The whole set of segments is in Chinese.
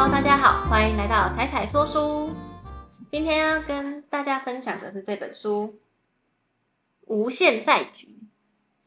哈喽大家好，欢迎来到彩彩说书。今天要跟大家分享的是这本书《无限赛局》。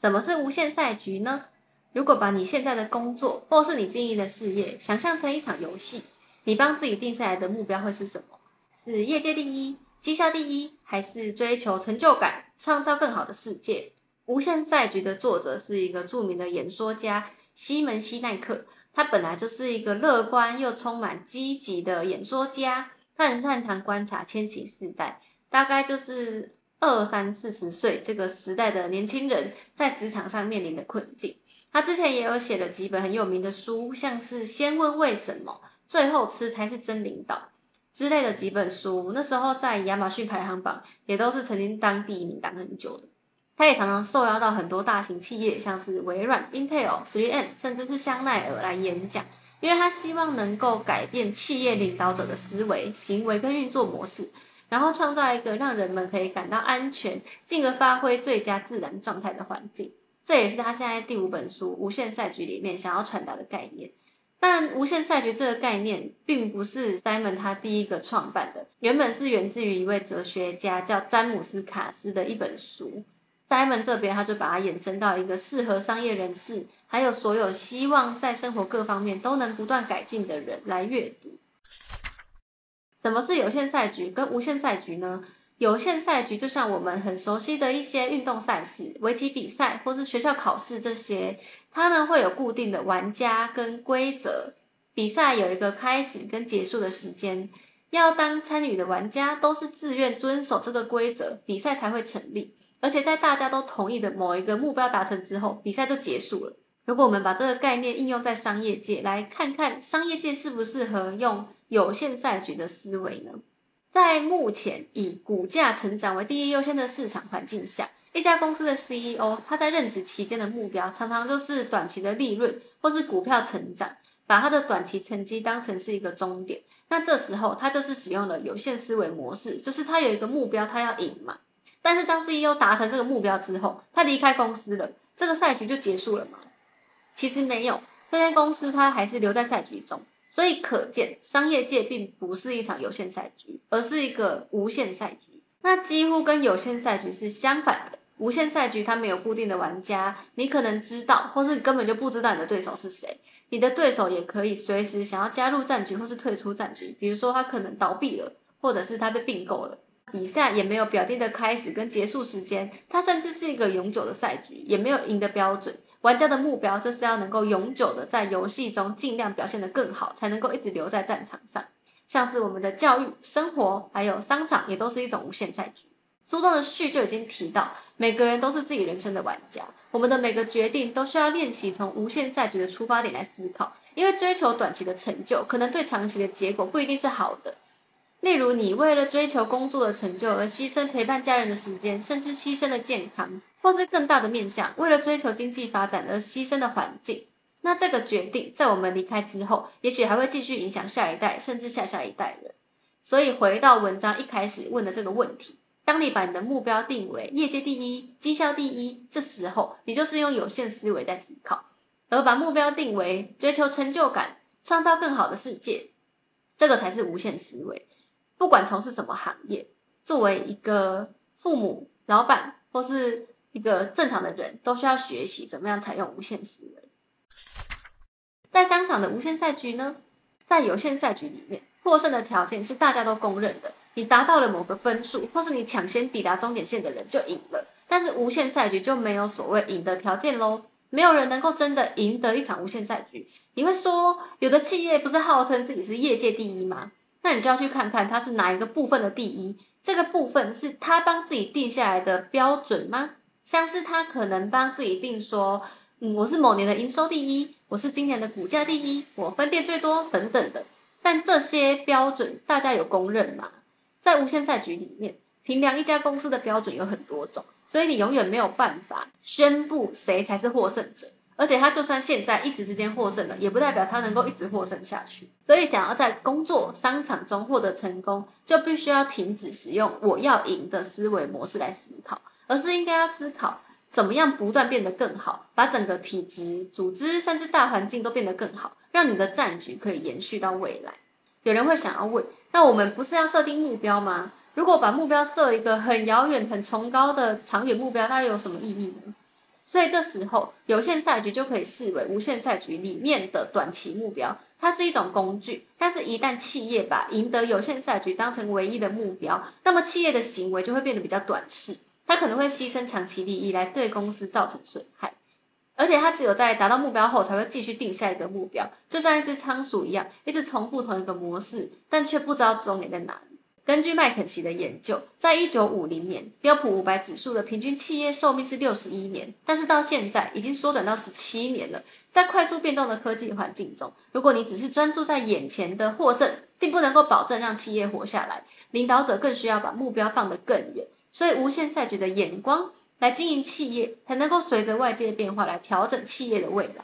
什么是无限赛局呢？如果把你现在的工作或是你经营的事业想象成一场游戏，你帮自己定下来的目标会是什么？是业界第一、绩效第一，还是追求成就感、创造更好的世界？《无限赛局》的作者是一个著名的演说家西门西奈克。他本来就是一个乐观又充满积极的演说家，他很擅长观察千禧世代，大概就是二三四十岁这个时代的年轻人在职场上面临的困境。他之前也有写了几本很有名的书，像是《先问为什么》，最后吃才是真领导之类的几本书，那时候在亚马逊排行榜也都是曾经当第一名当很久的。他也常常受邀到很多大型企业，像是微软、Intel、3M，甚至是香奈儿来演讲，因为他希望能够改变企业领导者的思维、行为跟运作模式，然后创造一个让人们可以感到安全，进而发挥最佳自然状态的环境。这也是他现在第五本书《无限赛局》里面想要传达的概念。但无限赛局这个概念并不是 Simon 他第一个创办的，原本是源自于一位哲学家叫詹姆斯卡斯的一本书。Simon 这边，他就把它延伸到一个适合商业人士，还有所有希望在生活各方面都能不断改进的人来阅读。什么是有限赛局跟无限赛局呢？有限赛局就像我们很熟悉的一些运动赛事，围棋比赛或是学校考试这些，它呢会有固定的玩家跟规则，比赛有一个开始跟结束的时间，要当参与的玩家都是自愿遵守这个规则，比赛才会成立。而且在大家都同意的某一个目标达成之后，比赛就结束了。如果我们把这个概念应用在商业界，来看看商业界适不适合用有限赛局的思维呢？在目前以股价成长为第一优先的市场环境下，一家公司的 CEO 他在任职期间的目标常常就是短期的利润或是股票成长，把他的短期成绩当成是一个终点。那这时候他就是使用了有限思维模式，就是他有一个目标，他要赢嘛。但是当 CEO 达成这个目标之后，他离开公司了，这个赛局就结束了吗？其实没有，这间公司它还是留在赛局中。所以可见，商业界并不是一场有限赛局，而是一个无限赛局。那几乎跟有限赛局是相反的。无限赛局它没有固定的玩家，你可能知道，或是根本就不知道你的对手是谁。你的对手也可以随时想要加入战局或是退出战局，比如说他可能倒闭了，或者是他被并购了。比赛也没有表定的开始跟结束时间，它甚至是一个永久的赛局，也没有赢的标准。玩家的目标就是要能够永久的在游戏中尽量表现得更好，才能够一直留在战场上。像是我们的教育、生活还有商场，也都是一种无限赛局。书中的序就已经提到，每个人都是自己人生的玩家，我们的每个决定都需要练习从无限赛局的出发点来思考，因为追求短期的成就，可能对长期的结果不一定是好的。例如，你为了追求工作的成就而牺牲陪伴家人的时间，甚至牺牲了健康，或是更大的面向，为了追求经济发展而牺牲的环境。那这个决定在我们离开之后，也许还会继续影响下一代，甚至下下一代人。所以，回到文章一开始问的这个问题：当你把你的目标定为业界第一、绩效第一，这时候你就是用有限思维在思考；而把目标定为追求成就感、创造更好的世界，这个才是无限思维。不管从事什么行业，作为一个父母、老板或是一个正常的人，都需要学习怎么样采用无限思维。在商场的无限赛局呢，在有限赛局里面，获胜的条件是大家都公认的，你达到了某个分数，或是你抢先抵达终点线的人就赢了。但是无限赛局就没有所谓赢的条件喽，没有人能够真的赢得一场无限赛局。你会说，有的企业不是号称自己是业界第一吗？那你就要去看看他是哪一个部分的第一，这个部分是他帮自己定下来的标准吗？像是他可能帮自己定说，嗯，我是某年的营收第一，我是今年的股价第一，我分店最多等等的。但这些标准大家有公认吗？在无限赛局里面，评量一家公司的标准有很多种，所以你永远没有办法宣布谁才是获胜者。而且他就算现在一时之间获胜了，也不代表他能够一直获胜下去。所以想要在工作商场中获得成功，就必须要停止使用“我要赢”的思维模式来思考，而是应该要思考怎么样不断变得更好，把整个体制、组织甚至大环境都变得更好，让你的战局可以延续到未来。有人会想要问，那我们不是要设定目标吗？如果把目标设一个很遥远、很崇高的长远目标，那又有什么意义呢？所以这时候，有限赛局就可以视为无限赛局里面的短期目标，它是一种工具。但是，一旦企业把赢得有限赛局当成唯一的目标，那么企业的行为就会变得比较短视，它可能会牺牲长期利益来对公司造成损害。而且，它只有在达到目标后，才会继续定下一个目标，就像一只仓鼠一样，一直重复同一个模式，但却不知道终点在哪里。根据麦肯锡的研究，在一九五零年，标普五百指数的平均企业寿命是六十一年，但是到现在已经缩短到十七年了。在快速变动的科技环境中，如果你只是专注在眼前的获胜，并不能够保证让企业活下来。领导者更需要把目标放得更远，所以无限赛局的眼光来经营企业，才能够随着外界变化来调整企业的未来。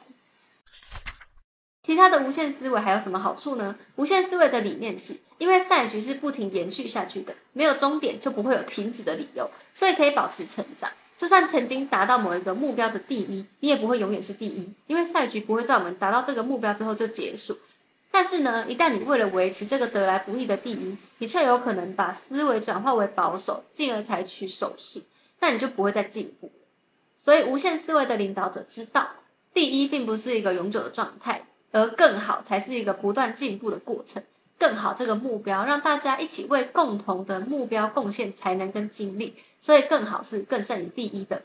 其他的无限思维还有什么好处呢？无限思维的理念是，因为赛局是不停延续下去的，没有终点就不会有停止的理由，所以可以保持成长。就算曾经达到某一个目标的第一，你也不会永远是第一，因为赛局不会在我们达到这个目标之后就结束。但是呢，一旦你为了维持这个得来不易的第一，你却有可能把思维转化为保守，进而采取守势，那你就不会再进步。所以，无限思维的领导者知道，第一并不是一个永久的状态。而更好才是一个不断进步的过程。更好这个目标，让大家一起为共同的目标贡献才能跟精力，所以更好是更胜于第一的。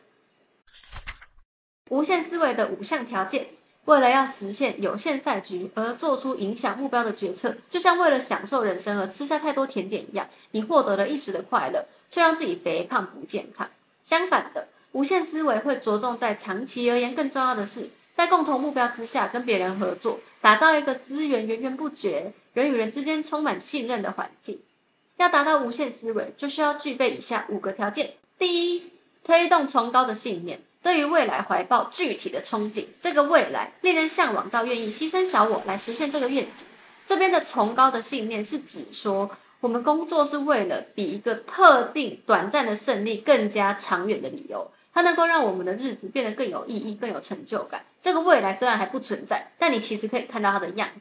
无限思维的五项条件，为了要实现有限赛局而做出影响目标的决策，就像为了享受人生而吃下太多甜点一样，你获得了一时的快乐，却让自己肥胖不健康。相反的，无限思维会着重在长期而言更重要的是。在共同目标之下，跟别人合作，打造一个资源源源不绝、人与人之间充满信任的环境。要达到无限思维，就需要具备以下五个条件：第一，推动崇高的信念，对于未来怀抱具体的憧憬，这个未来令人向往到愿意牺牲小我来实现这个愿景。这边的崇高的信念是指说，我们工作是为了比一个特定短暂的胜利更加长远的理由。它能够让我们的日子变得更有意义、更有成就感。这个未来虽然还不存在，但你其实可以看到它的样子。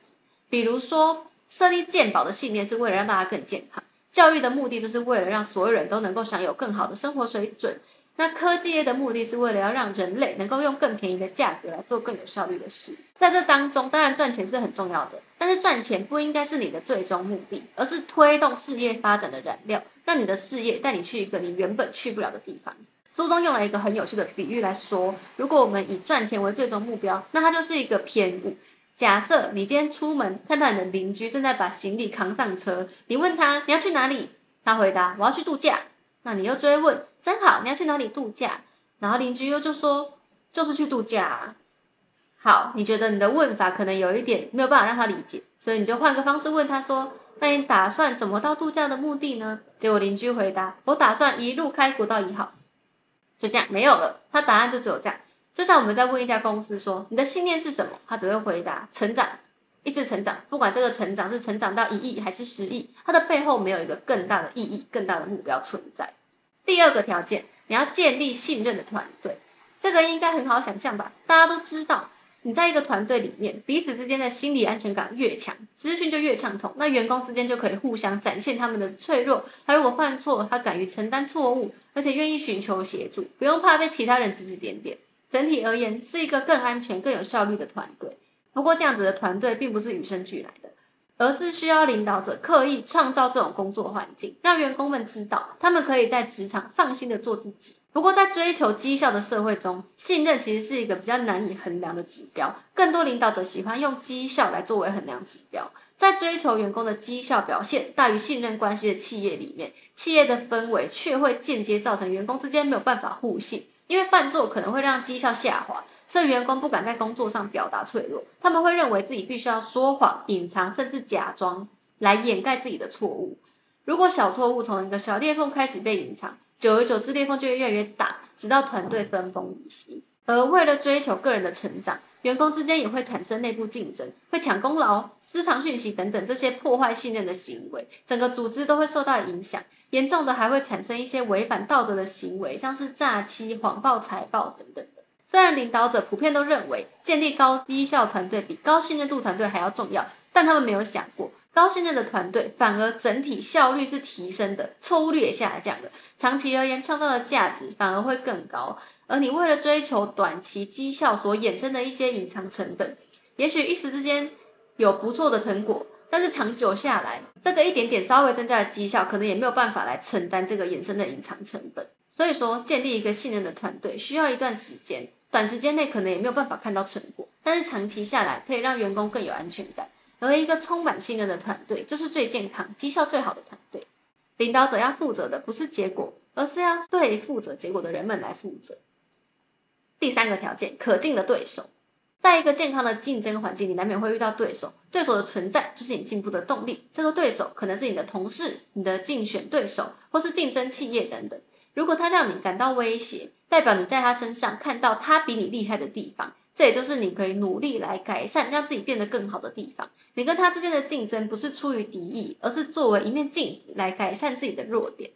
比如说，设立健保的信念是为了让大家更健康；教育的目的就是为了让所有人都能够享有更好的生活水准。那科技业的目的是为了要让人类能够用更便宜的价格来做更有效率的事。在这当中，当然赚钱是很重要的，但是赚钱不应该是你的最终目的，而是推动事业发展的燃料，让你的事业带你去一个你原本去不了的地方。书中用了一个很有趣的比喻来说，如果我们以赚钱为最终目标，那它就是一个偏误。假设你今天出门看到你的邻居正在把行李扛上车，你问他你要去哪里，他回答我要去度假，那你又追问真好，你要去哪里度假？然后邻居又就说就是去度假。好，你觉得你的问法可能有一点没有办法让他理解，所以你就换个方式问他说，那你打算怎么到度假的目的呢？结果邻居回答我打算一路开国道一号。就这样没有了，他答案就只有这样。就像我们在问一家公司说你的信念是什么，他只会回答成长，一直成长，不管这个成长是成长到一亿还是十亿，它的背后没有一个更大的意义、更大的目标存在。第二个条件，你要建立信任的团队，这个应该很好想象吧？大家都知道。你在一个团队里面，彼此之间的心理安全感越强，资讯就越畅通，那员工之间就可以互相展现他们的脆弱。他如果犯错，他敢于承担错误，而且愿意寻求协助，不用怕被其他人指指点点。整体而言，是一个更安全、更有效率的团队。不过，这样子的团队并不是与生俱来的，而是需要领导者刻意创造这种工作环境，让员工们知道，他们可以在职场放心的做自己。不过，在追求绩效的社会中，信任其实是一个比较难以衡量的指标。更多领导者喜欢用绩效来作为衡量指标。在追求员工的绩效表现大于信任关系的企业里面，企业的氛围却会间接造成员工之间没有办法互信，因为犯错可能会让绩效下滑，这员工不敢在工作上表达脆弱。他们会认为自己必须要说谎、隐藏，甚至假装来掩盖自己的错误。如果小错误从一个小裂缝开始被隐藏，久而久之，裂缝就会越来越大，直到团队分崩离析。而为了追求个人的成长，员工之间也会产生内部竞争，会抢功劳、私藏讯息等等这些破坏信任的行为，整个组织都会受到影响。严重的还会产生一些违反道德的行为，像是诈欺、谎报财报等等的。虽然领导者普遍都认为建立高绩效团队比高信任度团队还要重要，但他们没有想过。高信任的团队反而整体效率是提升的，错误率也下降了。长期而言，创造的价值反而会更高。而你为了追求短期绩效所衍生的一些隐藏成本，也许一时之间有不错的成果，但是长久下来，这个一点点稍微增加的绩效，可能也没有办法来承担这个衍生的隐藏成本。所以说，建立一个信任的团队需要一段时间，短时间内可能也没有办法看到成果，但是长期下来可以让员工更有安全感。而一个充满信任的团队，就是最健康、绩效最好的团队。领导者要负责的不是结果，而是要对负责结果的人们来负责。第三个条件，可敬的对手。在一个健康的竞争环境里，难免会遇到对手。对手的存在就是你进步的动力。这个对手可能是你的同事、你的竞选对手，或是竞争企业等等。如果他让你感到威胁，代表你在他身上看到他比你厉害的地方。这也就是你可以努力来改善，让自己变得更好的地方。你跟他之间的竞争不是出于敌意，而是作为一面镜子来改善自己的弱点。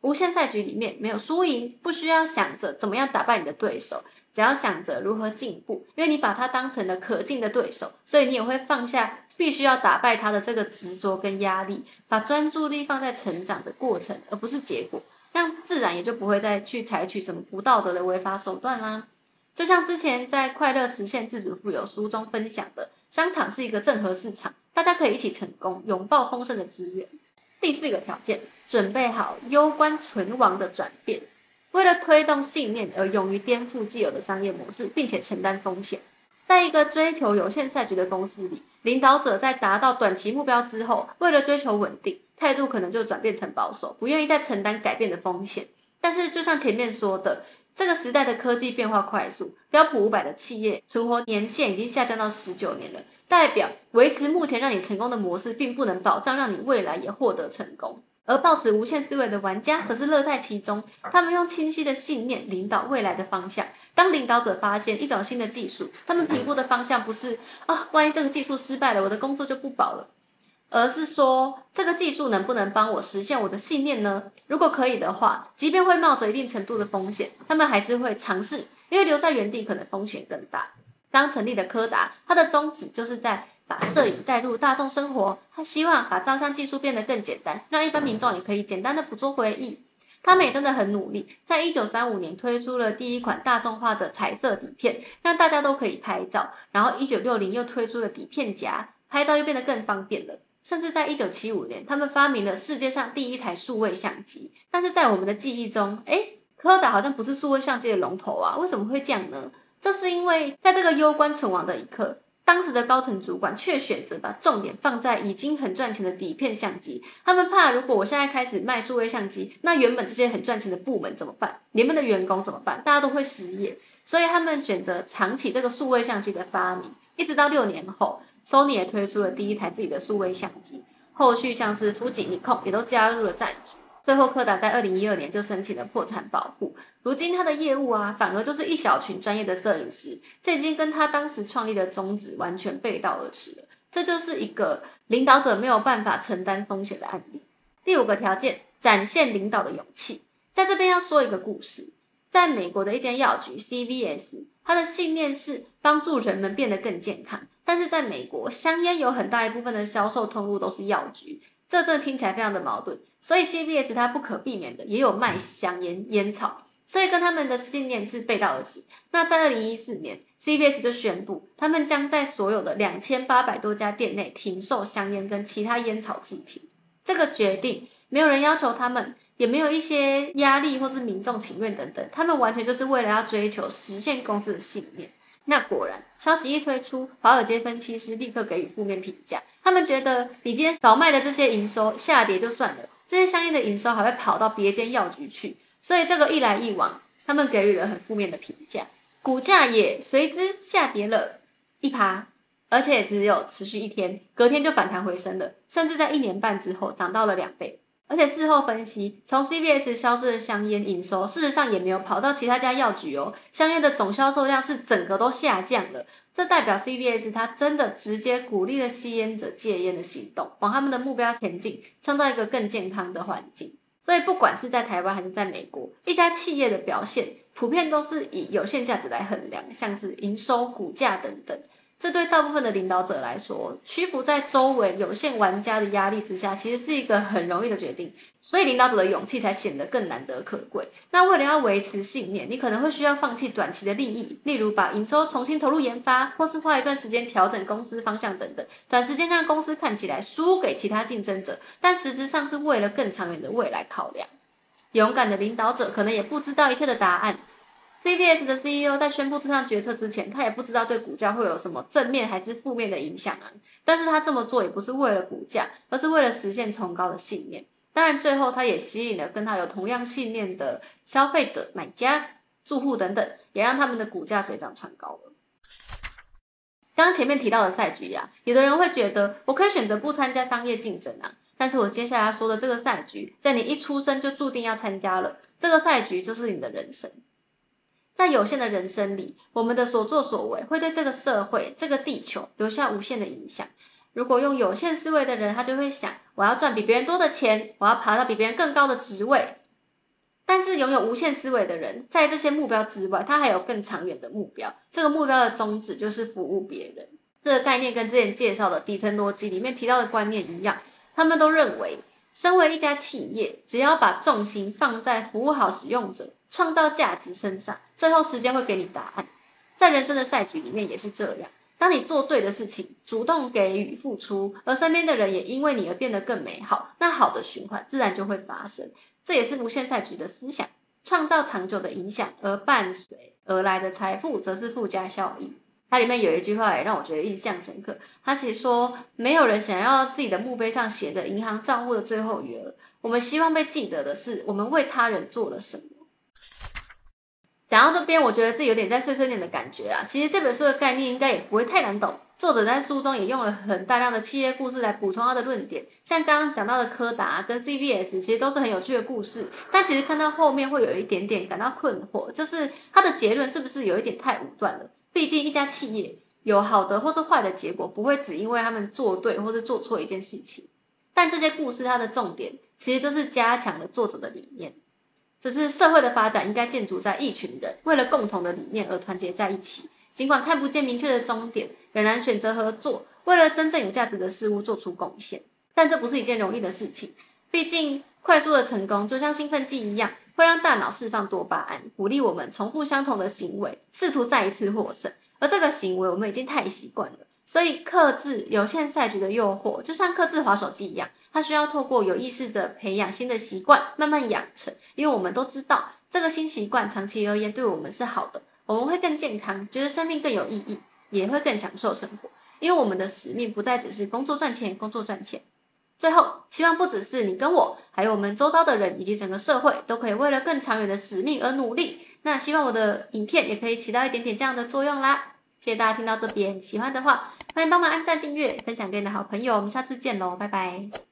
无限赛局里面没有输赢，不需要想着怎么样打败你的对手，只要想着如何进步。因为你把他当成了可敬的对手，所以你也会放下必须要打败他的这个执着跟压力，把专注力放在成长的过程，而不是结果。这样自然也就不会再去采取什么不道德的违法手段啦。就像之前在《快乐实现自主富有》书中分享的，商场是一个正和市场，大家可以一起成功，拥抱丰盛的资源。第四个条件，准备好攸关存亡的转变，为了推动信念而勇于颠覆既有的商业模式，并且承担风险。在一个追求有限赛局的公司里，领导者在达到短期目标之后，为了追求稳定，态度可能就转变成保守，不愿意再承担改变的风险。但是，就像前面说的。这个时代的科技变化快速，标普五百的企业存活年限已经下降到十九年了，代表维持目前让你成功的模式，并不能保障让你未来也获得成功。而抱持无限思维的玩家则是乐在其中，他们用清晰的信念领导未来的方向。当领导者发现一种新的技术，他们评估的方向不是啊，万一这个技术失败了，我的工作就不保了。而是说，这个技术能不能帮我实现我的信念呢？如果可以的话，即便会冒着一定程度的风险，他们还是会尝试，因为留在原地可能风险更大。刚成立的柯达，它的宗旨就是在把摄影带入大众生活，他希望把照相技术变得更简单，让一般民众也可以简单的捕捉回忆。他们也真的很努力，在一九三五年推出了第一款大众化的彩色底片，让大家都可以拍照。然后一九六零又推出了底片夹，拍照又变得更方便了。甚至在一九七五年，他们发明了世界上第一台数位相机。但是在我们的记忆中，哎，柯达好像不是数位相机的龙头啊？为什么会这样呢？这是因为在这个攸关存亡的一刻，当时的高层主管却选择把重点放在已经很赚钱的底片相机。他们怕，如果我现在开始卖数位相机，那原本这些很赚钱的部门怎么办？你们的员工怎么办？大家都会失业。所以他们选择藏起这个数位相机的发明，一直到六年后。Sony 也推出了第一台自己的数位相机，后续像是富士、尼控也都加入了战局。最后，柯达在二零一二年就申请了破产保护。如今，他的业务啊，反而就是一小群专业的摄影师，这已经跟他当时创立的宗旨完全背道而驰了。这就是一个领导者没有办法承担风险的案例。第五个条件，展现领导的勇气。在这边要说一个故事，在美国的一间药局 CVS，他的信念是帮助人们变得更健康。但是在美国，香烟有很大一部分的销售通路都是药局，这这听起来非常的矛盾。所以 CBS 它不可避免的也有卖香烟烟草，所以跟他们的信念是背道而驰。那在二零一四年，CBS 就宣布，他们将在所有的两千八百多家店内停售香烟跟其他烟草制品。这个决定没有人要求他们，也没有一些压力或是民众请愿等等，他们完全就是为了要追求实现公司的信念。那果然，消息一推出，华尔街分析师立刻给予负面评价。他们觉得，你今天少卖的这些营收下跌就算了，这些相应的营收还会跑到别间药局去，所以这个一来一往，他们给予了很负面的评价，股价也随之下跌了一趴，而且只有持续一天，隔天就反弹回升了，甚至在一年半之后涨到了两倍。而且事后分析，从 CVS 消失的香烟营收，事实上也没有跑到其他家药局哦。香烟的总销售量是整个都下降了，这代表 CVS 它真的直接鼓励了吸烟者戒烟的行动，往他们的目标前进，创造一个更健康的环境。所以不管是在台湾还是在美国，一家企业的表现普遍都是以有限价值来衡量，像是营收、股价等等。这对大部分的领导者来说，屈服在周围有限玩家的压力之下，其实是一个很容易的决定。所以领导者的勇气才显得更难得可贵。那为了要维持信念，你可能会需要放弃短期的利益，例如把营收重新投入研发，或是花一段时间调整公司方向等等。短时间让公司看起来输给其他竞争者，但实质上是为了更长远的未来考量。勇敢的领导者可能也不知道一切的答案。CVS 的 CEO 在宣布这项决策之前，他也不知道对股价会有什么正面还是负面的影响啊。但是他这么做也不是为了股价，而是为了实现崇高的信念。当然，最后他也吸引了跟他有同样信念的消费者、买家、住户等等，也让他们的股价水涨船高了。刚前面提到的赛局呀，有的人会觉得我可以选择不参加商业竞争啊，但是我接下来说的这个赛局，在你一出生就注定要参加了，这个赛局就是你的人生。在有限的人生里，我们的所作所为会对这个社会、这个地球留下无限的影响。如果用有限思维的人，他就会想：我要赚比别人多的钱，我要爬到比别人更高的职位。但是拥有无限思维的人，在这些目标之外，他还有更长远的目标。这个目标的宗旨就是服务别人。这个概念跟之前介绍的底层逻辑里面提到的观念一样，他们都认为。身为一家企业，只要把重心放在服务好使用者、创造价值身上，最后时间会给你答案。在人生的赛局里面也是这样。当你做对的事情，主动给予付出，而身边的人也因为你而变得更美好，那好的循环自然就会发生。这也是无限赛局的思想：创造长久的影响，而伴随而来的财富则是附加效益。它里面有一句话也让我觉得印象深刻。他写说，没有人想要自己的墓碑上写着银行账户的最后余额。我们希望被记得的是，我们为他人做了什么。讲到这边，我觉得自己有点在碎碎念的感觉啊。其实这本书的概念应该也不会太难懂。作者在书中也用了很大量的企业故事来补充他的论点，像刚刚讲到的柯达跟 CVS，其实都是很有趣的故事。但其实看到后面会有一点点感到困惑，就是他的结论是不是有一点太武断了？毕竟一家企业有好的或是坏的结果，不会只因为他们做对或是做错一件事情。但这些故事它的重点，其实就是加强了作者的理念，就是社会的发展应该建筑在一群人为了共同的理念而团结在一起。尽管看不见明确的终点，仍然选择合作，为了真正有价值的事物做出贡献。但这不是一件容易的事情，毕竟快速的成功就像兴奋剂一样，会让大脑释放多巴胺，鼓励我们重复相同的行为，试图再一次获胜。而这个行为我们已经太习惯了，所以克制有限赛局的诱惑，就像克制滑手机一样，它需要透过有意识的培养新的习惯，慢慢养成。因为我们都知道，这个新习惯长期而言对我们是好的。我们会更健康，觉得生命更有意义，也会更享受生活。因为我们的使命不再只是工作赚钱，工作赚钱。最后，希望不只是你跟我，还有我们周遭的人以及整个社会，都可以为了更长远的使命而努力。那希望我的影片也可以起到一点点这样的作用啦。谢谢大家听到这边，喜欢的话欢迎帮忙按赞、订阅、分享给你的好朋友。我们下次见喽，拜拜。